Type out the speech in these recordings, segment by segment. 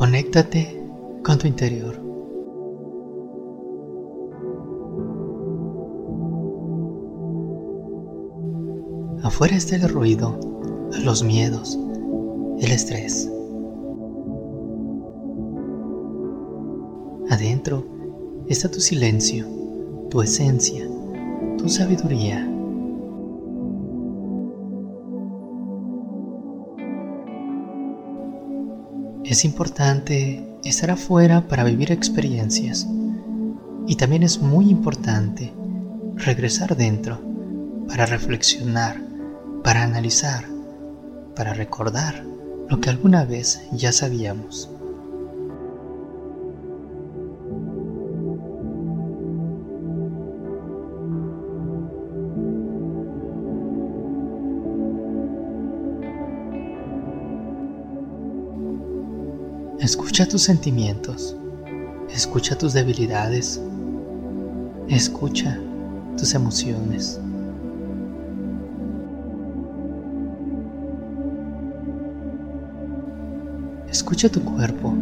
Conéctate con tu interior. Afuera está el ruido, los miedos, el estrés. Adentro está tu silencio, tu esencia, tu sabiduría. Es importante estar afuera para vivir experiencias y también es muy importante regresar dentro para reflexionar, para analizar, para recordar lo que alguna vez ya sabíamos. Escucha tus sentimientos, escucha tus debilidades, escucha tus emociones. Escucha tu cuerpo,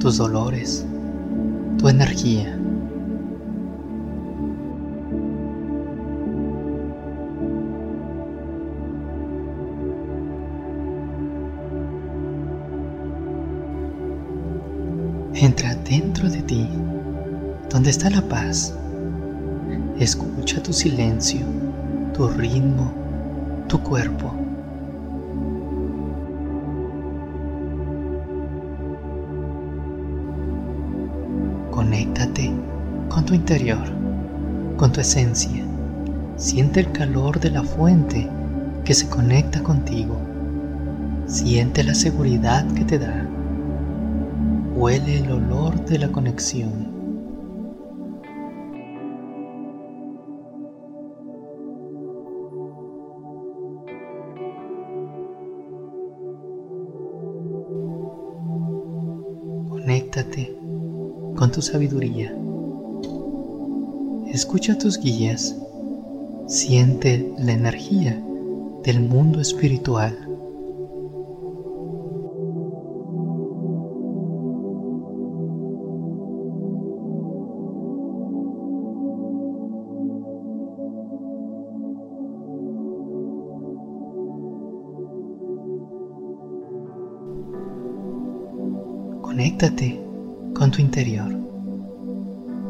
tus dolores, tu energía. Entra dentro de ti, donde está la paz. Escucha tu silencio, tu ritmo, tu cuerpo. Conéctate con tu interior, con tu esencia. Siente el calor de la fuente que se conecta contigo. Siente la seguridad que te da. Huele el olor de la conexión. Conéctate con tu sabiduría. Escucha tus guías. Siente la energía del mundo espiritual. Conéctate con tu interior,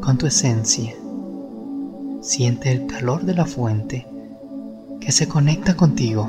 con tu esencia. Siente el calor de la fuente que se conecta contigo.